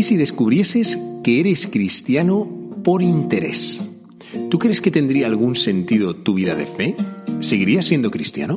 ¿Y si descubrieses que eres cristiano por interés? ¿Tú crees que tendría algún sentido tu vida de fe? ¿Seguirías siendo cristiano?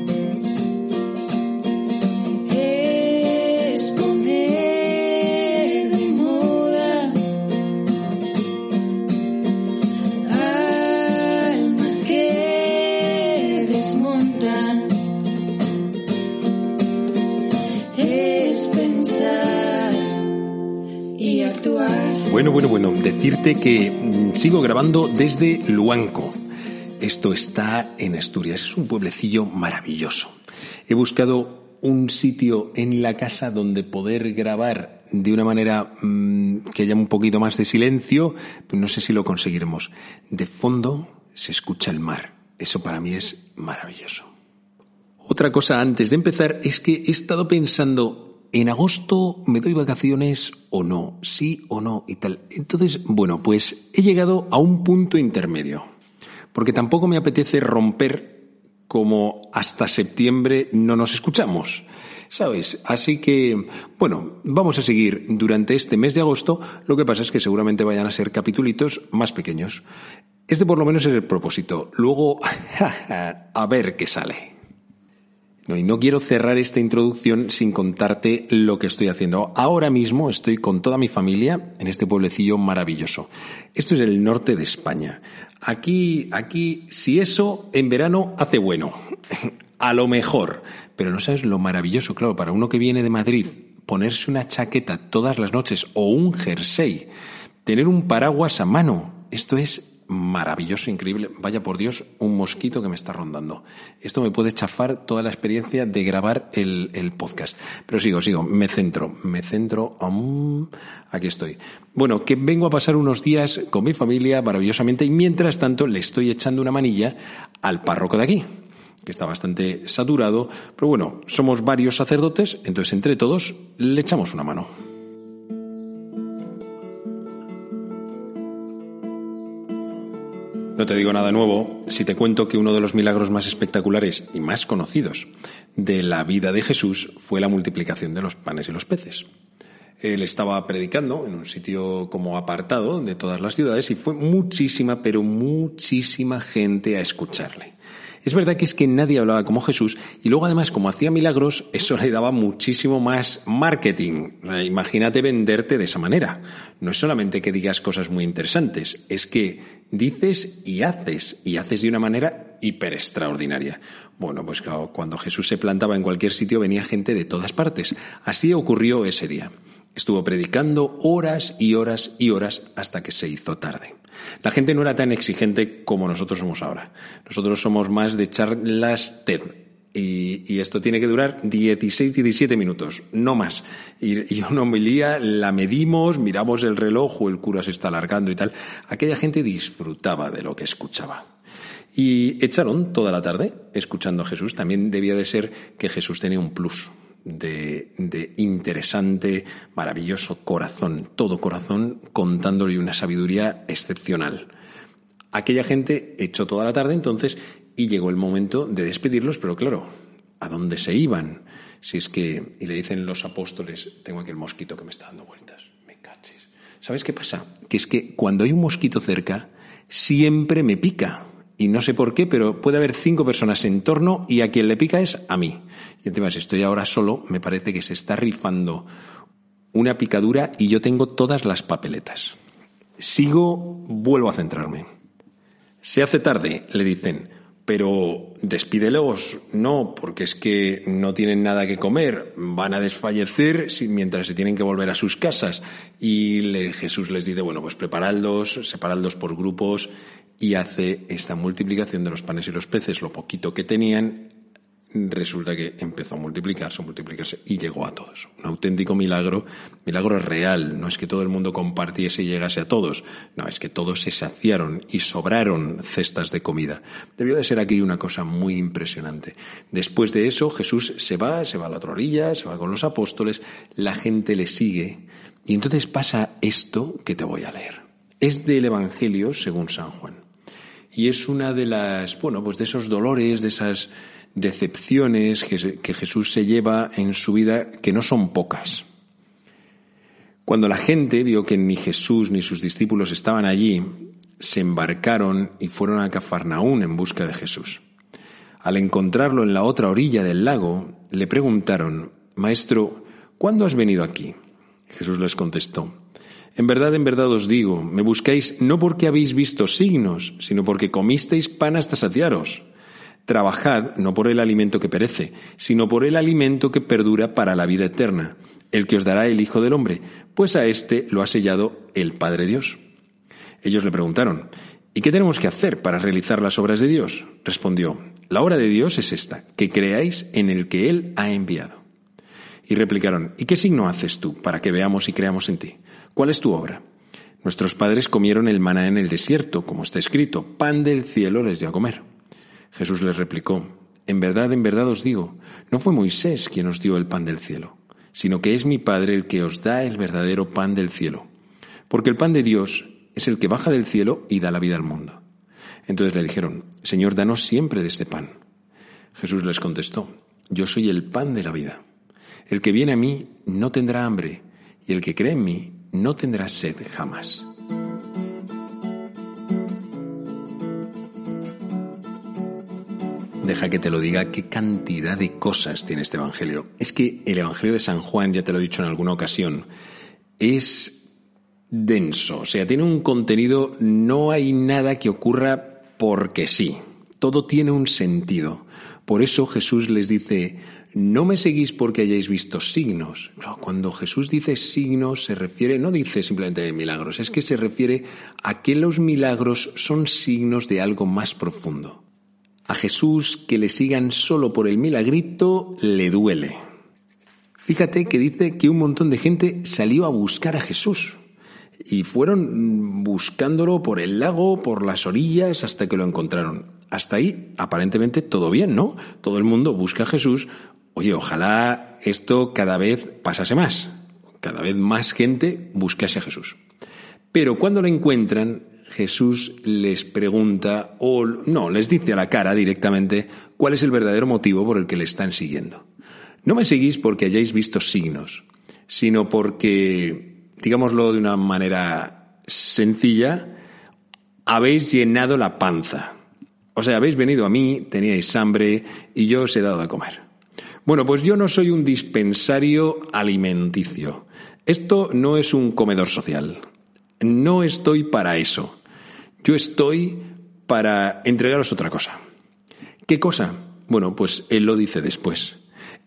Decirte que mm, sigo grabando desde Luanco. Esto está en Asturias, es un pueblecillo maravilloso. He buscado un sitio en la casa donde poder grabar de una manera mm, que haya un poquito más de silencio, no sé si lo conseguiremos. De fondo se escucha el mar. Eso para mí es maravilloso. Otra cosa antes de empezar es que he estado pensando, ¿en agosto me doy vacaciones o no? ¿Sí o no? Y tal. Entonces, bueno, pues he llegado a un punto intermedio. Porque tampoco me apetece romper como hasta septiembre no nos escuchamos. ¿Sabes? Así que, bueno, vamos a seguir durante este mes de agosto. Lo que pasa es que seguramente vayan a ser capitulitos más pequeños. Este por lo menos es el propósito. Luego, a ver qué sale. No, y no quiero cerrar esta introducción sin contarte lo que estoy haciendo. Ahora mismo estoy con toda mi familia en este pueblecillo maravilloso. Esto es el norte de España. Aquí, aquí, si eso en verano hace bueno. A lo mejor. Pero no sabes lo maravilloso, claro, para uno que viene de Madrid, ponerse una chaqueta todas las noches o un jersey, tener un paraguas a mano. Esto es maravilloso, increíble. Vaya por Dios, un mosquito que me está rondando. Esto me puede chafar toda la experiencia de grabar el, el podcast. Pero sigo, sigo, me centro, me centro. um, aquí estoy. Bueno, que vengo a pasar unos días con mi familia maravillosamente y mientras tanto le estoy echando una manilla al párroco de aquí que está bastante saturado, pero bueno, somos varios sacerdotes, entonces entre todos le echamos una mano. No te digo nada nuevo si te cuento que uno de los milagros más espectaculares y más conocidos de la vida de Jesús fue la multiplicación de los panes y los peces. Él estaba predicando en un sitio como apartado de todas las ciudades y fue muchísima, pero muchísima gente a escucharle. Es verdad que es que nadie hablaba como Jesús y luego además como hacía milagros, eso le daba muchísimo más marketing. Imagínate venderte de esa manera. No es solamente que digas cosas muy interesantes, es que dices y haces y haces de una manera hiper extraordinaria. Bueno, pues claro, cuando Jesús se plantaba en cualquier sitio venía gente de todas partes. Así ocurrió ese día. Estuvo predicando horas y horas y horas hasta que se hizo tarde. La gente no era tan exigente como nosotros somos ahora. Nosotros somos más de charlas TED. Y, y esto tiene que durar 16, 17 minutos, no más. Y, y una homilía la medimos, miramos el reloj el cura se está alargando y tal. Aquella gente disfrutaba de lo que escuchaba. Y echaron toda la tarde escuchando a Jesús. También debía de ser que Jesús tenía un plus de, de interesante, maravilloso corazón, todo corazón, contándole una sabiduría excepcional. Aquella gente echó toda la tarde entonces y llegó el momento de despedirlos, pero claro, ¿a dónde se iban? Si es que, y le dicen los apóstoles, tengo aquí el mosquito que me está dando vueltas, me cachis. ¿Sabes qué pasa? Que es que cuando hay un mosquito cerca, siempre me pica. Y no sé por qué, pero puede haber cinco personas en torno y a quien le pica es a mí. Y encima, si estoy ahora solo, me parece que se está rifando una picadura y yo tengo todas las papeletas. Sigo, vuelvo a centrarme. Se hace tarde, le dicen, pero despídelos, no, porque es que no tienen nada que comer, van a desfallecer mientras se tienen que volver a sus casas. Y Jesús les dice, bueno, pues preparadlos, separadlos por grupos y hace esta multiplicación de los panes y los peces, lo poquito que tenían, resulta que empezó a multiplicarse, a multiplicarse y llegó a todos. Un auténtico milagro, milagro real. No es que todo el mundo compartiese y llegase a todos. No, es que todos se saciaron y sobraron cestas de comida. Debió de ser aquí una cosa muy impresionante. Después de eso, Jesús se va, se va a la otra orilla, se va con los apóstoles, la gente le sigue y entonces pasa esto que te voy a leer. Es del Evangelio según San Juan. Y es una de las, bueno, pues de esos dolores, de esas decepciones que Jesús se lleva en su vida, que no son pocas. Cuando la gente vio que ni Jesús ni sus discípulos estaban allí, se embarcaron y fueron a Cafarnaún en busca de Jesús. Al encontrarlo en la otra orilla del lago, le preguntaron, Maestro, ¿cuándo has venido aquí? Jesús les contestó, en verdad, en verdad os digo, me buscáis no porque habéis visto signos, sino porque comisteis pan hasta saciaros. Trabajad no por el alimento que perece, sino por el alimento que perdura para la vida eterna, el que os dará el Hijo del Hombre, pues a éste lo ha sellado el Padre Dios. Ellos le preguntaron, ¿y qué tenemos que hacer para realizar las obras de Dios? Respondió, la obra de Dios es esta, que creáis en el que Él ha enviado. Y replicaron, ¿y qué signo haces tú para que veamos y creamos en ti? ¿Cuál es tu obra? Nuestros padres comieron el maná en el desierto, como está escrito, pan del cielo les dio a comer. Jesús les replicó, En verdad, en verdad os digo, no fue Moisés quien os dio el pan del cielo, sino que es mi Padre el que os da el verdadero pan del cielo. Porque el pan de Dios es el que baja del cielo y da la vida al mundo. Entonces le dijeron, Señor, danos siempre de este pan. Jesús les contestó, Yo soy el pan de la vida. El que viene a mí no tendrá hambre, y el que cree en mí no tendrás sed jamás. Deja que te lo diga qué cantidad de cosas tiene este Evangelio. Es que el Evangelio de San Juan, ya te lo he dicho en alguna ocasión, es denso, o sea, tiene un contenido, no hay nada que ocurra porque sí, todo tiene un sentido. Por eso Jesús les dice, no me seguís porque hayáis visto signos. cuando Jesús dice signos se refiere, no dice simplemente milagros, es que se refiere a que los milagros son signos de algo más profundo. A Jesús que le sigan solo por el milagrito le duele. Fíjate que dice que un montón de gente salió a buscar a Jesús y fueron buscándolo por el lago, por las orillas, hasta que lo encontraron. Hasta ahí, aparentemente, todo bien, ¿no? Todo el mundo busca a Jesús Oye, ojalá esto cada vez pasase más, cada vez más gente buscase a Jesús. Pero cuando lo encuentran, Jesús les pregunta, o no, les dice a la cara directamente cuál es el verdadero motivo por el que le están siguiendo. No me seguís porque hayáis visto signos, sino porque, digámoslo de una manera sencilla, habéis llenado la panza. O sea, habéis venido a mí, teníais hambre y yo os he dado a comer. Bueno, pues yo no soy un dispensario alimenticio. Esto no es un comedor social. No estoy para eso. Yo estoy para entregaros otra cosa. ¿Qué cosa? Bueno, pues él lo dice después.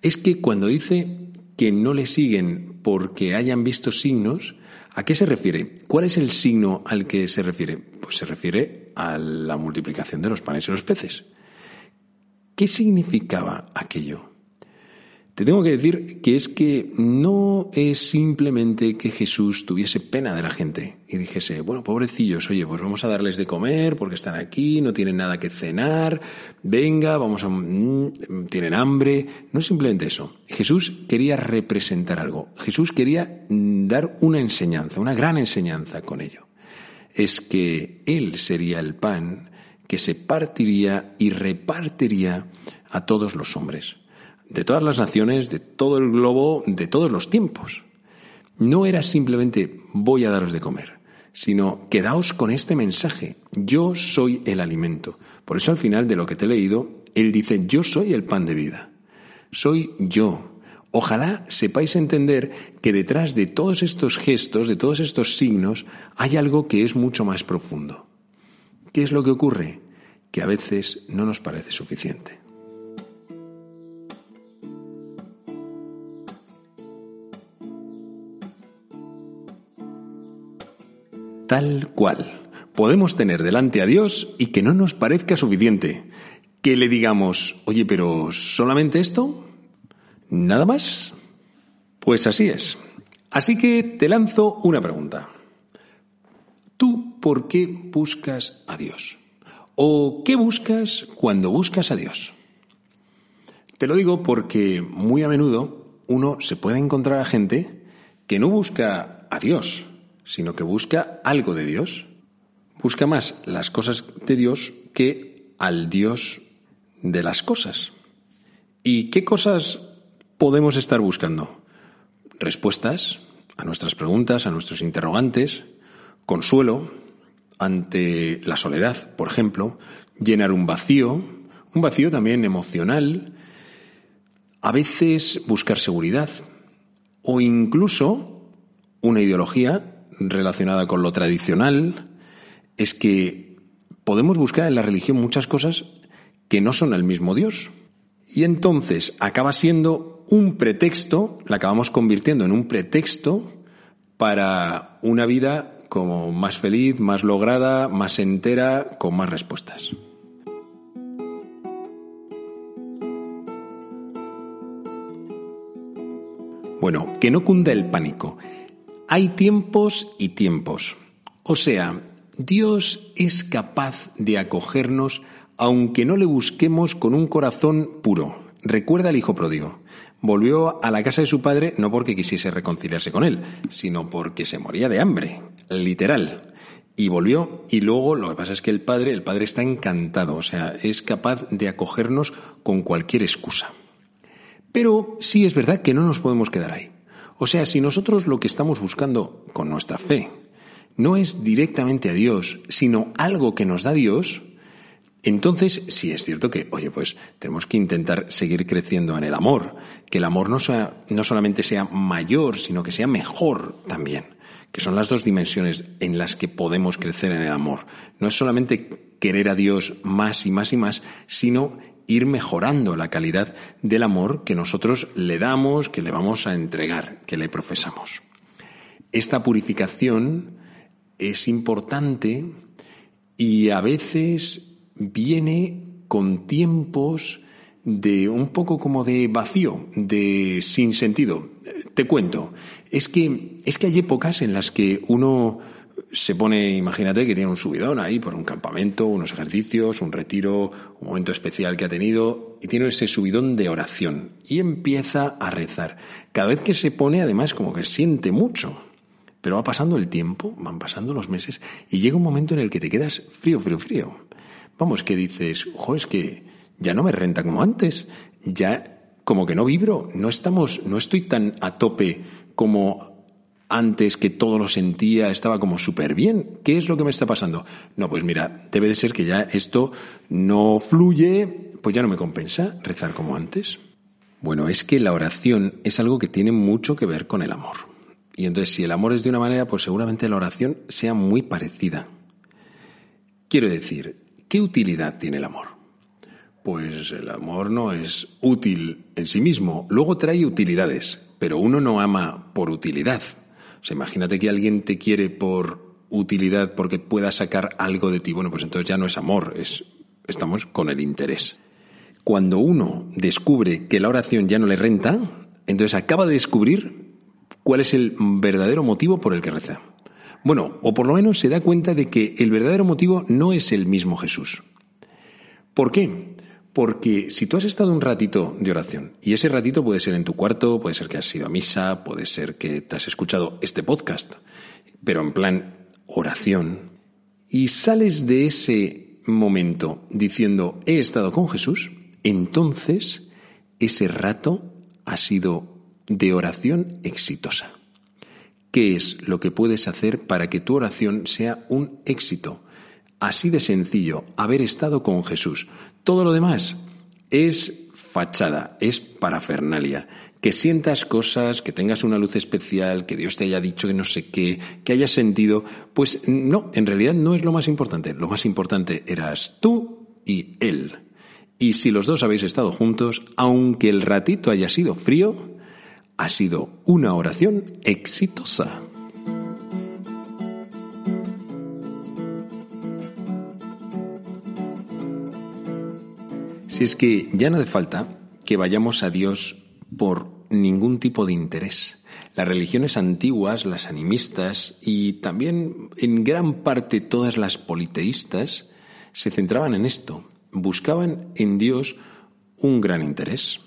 Es que cuando dice que no le siguen porque hayan visto signos, ¿a qué se refiere? ¿Cuál es el signo al que se refiere? Pues se refiere a la multiplicación de los panes y los peces. ¿Qué significaba aquello? Te tengo que decir que es que no es simplemente que Jesús tuviese pena de la gente y dijese, bueno, pobrecillos, oye, pues vamos a darles de comer porque están aquí, no tienen nada que cenar, venga, vamos a... Mm, tienen hambre. No es simplemente eso. Jesús quería representar algo. Jesús quería mm, dar una enseñanza, una gran enseñanza con ello. Es que Él sería el pan que se partiría y repartiría a todos los hombres de todas las naciones, de todo el globo, de todos los tiempos. No era simplemente voy a daros de comer, sino quedaos con este mensaje. Yo soy el alimento. Por eso al final de lo que te he leído, él dice, yo soy el pan de vida. Soy yo. Ojalá sepáis entender que detrás de todos estos gestos, de todos estos signos, hay algo que es mucho más profundo. ¿Qué es lo que ocurre? Que a veces no nos parece suficiente. Tal cual. Podemos tener delante a Dios y que no nos parezca suficiente. Que le digamos, oye, pero ¿solamente esto? ¿Nada más? Pues así es. Así que te lanzo una pregunta. ¿Tú por qué buscas a Dios? ¿O qué buscas cuando buscas a Dios? Te lo digo porque muy a menudo uno se puede encontrar a gente que no busca a Dios, sino que busca algo de Dios. Busca más las cosas de Dios que al Dios de las cosas. ¿Y qué cosas podemos estar buscando? Respuestas a nuestras preguntas, a nuestros interrogantes, consuelo ante la soledad, por ejemplo, llenar un vacío, un vacío también emocional, a veces buscar seguridad o incluso una ideología relacionada con lo tradicional es que podemos buscar en la religión muchas cosas que no son el mismo Dios. Y entonces acaba siendo un pretexto, la acabamos convirtiendo en un pretexto para una vida como más feliz, más lograda, más entera, con más respuestas. Bueno, que no cunda el pánico. Hay tiempos y tiempos. O sea, Dios es capaz de acogernos aunque no le busquemos con un corazón puro. Recuerda al hijo pródigo. Volvió a la casa de su padre no porque quisiese reconciliarse con él, sino porque se moría de hambre, literal. Y volvió y luego lo que pasa es que el padre, el padre está encantado, o sea, es capaz de acogernos con cualquier excusa. Pero sí es verdad que no nos podemos quedar ahí. O sea, si nosotros lo que estamos buscando con nuestra fe no es directamente a Dios, sino algo que nos da Dios, entonces sí es cierto que, oye, pues tenemos que intentar seguir creciendo en el amor, que el amor no, sea, no solamente sea mayor, sino que sea mejor también, que son las dos dimensiones en las que podemos crecer en el amor. No es solamente querer a Dios más y más y más, sino ir mejorando la calidad del amor que nosotros le damos, que le vamos a entregar, que le profesamos. Esta purificación es importante y a veces viene con tiempos de un poco como de vacío, de sin sentido. Te cuento, es que es que hay épocas en las que uno se pone, imagínate que tiene un subidón ahí por un campamento, unos ejercicios, un retiro, un momento especial que ha tenido, y tiene ese subidón de oración y empieza a rezar. Cada vez que se pone, además, como que siente mucho. Pero va pasando el tiempo, van pasando los meses, y llega un momento en el que te quedas frío, frío, frío. Vamos, que dices, ojo, es que ya no me renta como antes, ya como que no vibro, no estamos, no estoy tan a tope como antes que todo lo sentía, estaba como súper bien. ¿Qué es lo que me está pasando? No, pues mira, debe de ser que ya esto no fluye, pues ya no me compensa rezar como antes. Bueno, es que la oración es algo que tiene mucho que ver con el amor. Y entonces, si el amor es de una manera, pues seguramente la oración sea muy parecida. Quiero decir, ¿qué utilidad tiene el amor? Pues el amor no es útil en sí mismo, luego trae utilidades, pero uno no ama por utilidad, imagínate que alguien te quiere por utilidad porque pueda sacar algo de ti. Bueno, pues entonces ya no es amor, es, estamos con el interés. Cuando uno descubre que la oración ya no le renta, entonces acaba de descubrir cuál es el verdadero motivo por el que reza. Bueno, o por lo menos se da cuenta de que el verdadero motivo no es el mismo Jesús. ¿Por qué? Porque si tú has estado un ratito de oración, y ese ratito puede ser en tu cuarto, puede ser que has ido a misa, puede ser que te has escuchado este podcast, pero en plan oración, y sales de ese momento diciendo he estado con Jesús, entonces ese rato ha sido de oración exitosa. ¿Qué es lo que puedes hacer para que tu oración sea un éxito? Así de sencillo, haber estado con Jesús. Todo lo demás es fachada, es parafernalia. Que sientas cosas, que tengas una luz especial, que Dios te haya dicho que no sé qué, que hayas sentido, pues no, en realidad no es lo más importante. Lo más importante eras tú y Él. Y si los dos habéis estado juntos, aunque el ratito haya sido frío, ha sido una oración exitosa. Si es que ya no hace falta que vayamos a Dios por ningún tipo de interés. Las religiones antiguas, las animistas y también en gran parte todas las politeístas se centraban en esto, buscaban en Dios un gran interés.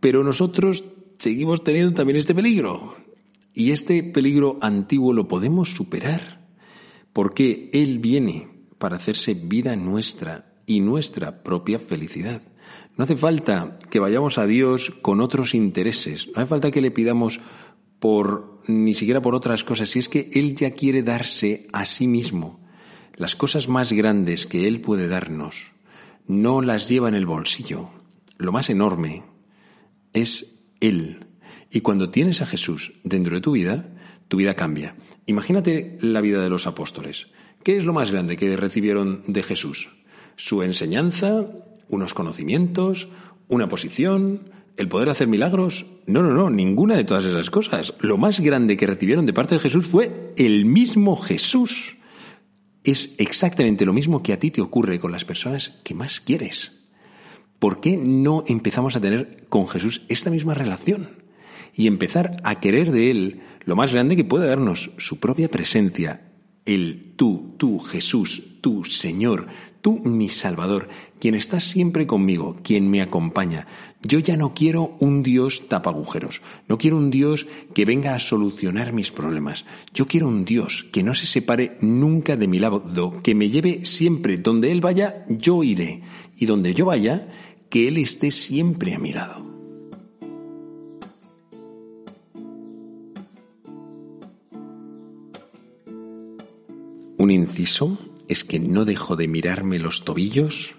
Pero nosotros seguimos teniendo también este peligro. Y este peligro antiguo lo podemos superar, porque Él viene para hacerse vida nuestra y nuestra propia felicidad. No hace falta que vayamos a Dios con otros intereses, no hace falta que le pidamos por ni siquiera por otras cosas, si es que Él ya quiere darse a sí mismo. Las cosas más grandes que Él puede darnos no las lleva en el bolsillo. Lo más enorme es Él. Y cuando tienes a Jesús dentro de tu vida, tu vida cambia. Imagínate la vida de los apóstoles. ¿Qué es lo más grande que recibieron de Jesús? Su enseñanza, unos conocimientos, una posición, el poder hacer milagros. No, no, no, ninguna de todas esas cosas. Lo más grande que recibieron de parte de Jesús fue el mismo Jesús. Es exactamente lo mismo que a ti te ocurre con las personas que más quieres. ¿Por qué no empezamos a tener con Jesús esta misma relación? Y empezar a querer de Él lo más grande que puede darnos, su propia presencia, el tú, tú, Jesús, tú, Señor, tú, mi Salvador, quien está siempre conmigo, quien me acompaña. Yo ya no quiero un Dios tapagujeros, no quiero un Dios que venga a solucionar mis problemas. Yo quiero un Dios que no se separe nunca de mi lado, que me lleve siempre donde Él vaya, yo iré, y donde yo vaya, que Él esté siempre a mi lado. Un inciso es que no dejo de mirarme los tobillos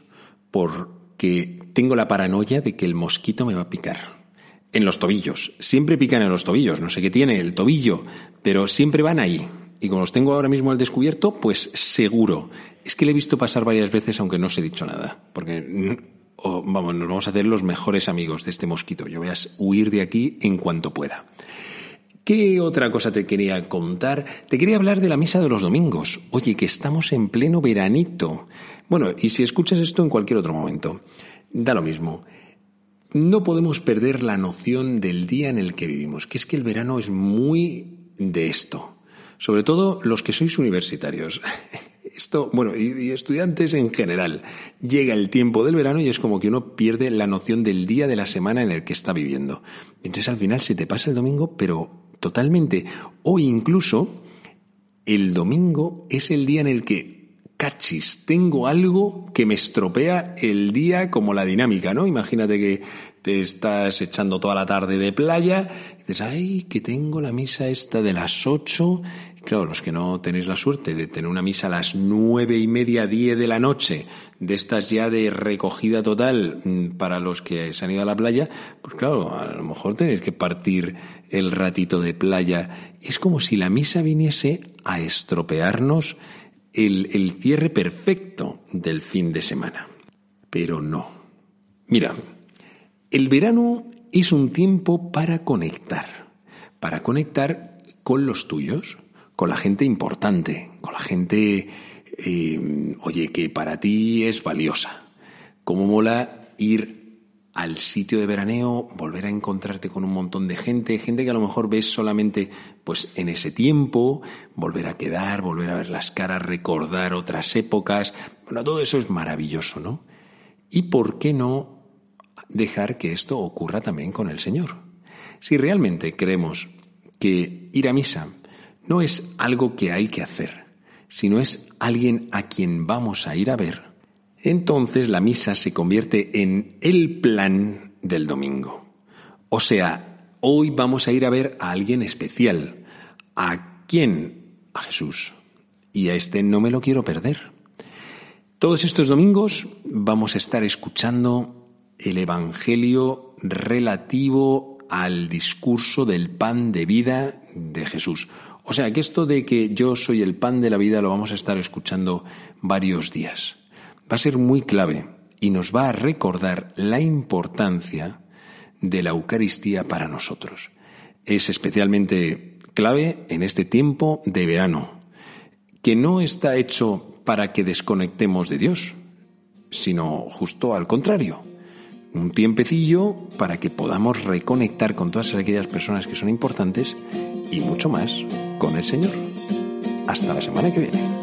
porque tengo la paranoia de que el mosquito me va a picar. En los tobillos. Siempre pican en los tobillos. No sé qué tiene el tobillo, pero siempre van ahí. Y como los tengo ahora mismo al descubierto, pues seguro. Es que le he visto pasar varias veces aunque no os he dicho nada. Porque, mm, vamos, nos vamos a hacer los mejores amigos de este mosquito. Yo voy a huir de aquí en cuanto pueda. ¿Qué otra cosa te quería contar? Te quería hablar de la misa de los domingos. Oye, que estamos en pleno veranito. Bueno, y si escuchas esto en cualquier otro momento, da lo mismo. No podemos perder la noción del día en el que vivimos, que es que el verano es muy de esto. Sobre todo los que sois universitarios. Esto, bueno, y, estudiantes en general. Llega el tiempo del verano y es como que uno pierde la noción del día de la semana en el que está viviendo. Entonces al final se te pasa el domingo, pero totalmente. O incluso el domingo es el día en el que, cachis, tengo algo que me estropea el día como la dinámica, ¿no? Imagínate que te estás echando toda la tarde de playa y dices, ay, que tengo la misa esta de las ocho Claro, los que no tenéis la suerte de tener una misa a las nueve y media, diez de la noche, de estas ya de recogida total mm, para los que se han ido a la playa, pues claro, a lo mejor tenéis que partir el ratito de playa. Es como si la misa viniese a estropearnos el, el cierre perfecto del fin de semana. Pero no. Mira, el verano es un tiempo para conectar, para conectar con los tuyos, con la gente importante, con la gente, eh, oye, que para ti es valiosa. Cómo mola ir al sitio de veraneo, volver a encontrarte con un montón de gente, gente que a lo mejor ves solamente pues en ese tiempo, volver a quedar, volver a ver las caras, recordar otras épocas. Bueno, todo eso es maravilloso, ¿no? ¿Y por qué no dejar que esto ocurra también con el Señor? Si realmente creemos que ir a misa no es algo que hay que hacer, sino es alguien a quien vamos a ir a ver, entonces la misa se convierte en el plan del domingo. O sea, hoy vamos a ir a ver a alguien especial, ¿A quién? A Jesús. Y a este no me lo quiero perder. Todos estos domingos vamos a estar escuchando el Evangelio relativo al discurso del pan de vida de Jesús. O sea que esto de que yo soy el pan de la vida lo vamos a estar escuchando varios días. Va a ser muy clave y nos va a recordar la importancia de la Eucaristía para nosotros. Es especialmente clave en este tiempo de verano, que no está hecho para que desconectemos de Dios, sino justo al contrario. Un tiempecillo para que podamos reconectar con todas aquellas personas que son importantes y mucho más con el Señor. Hasta la semana que viene.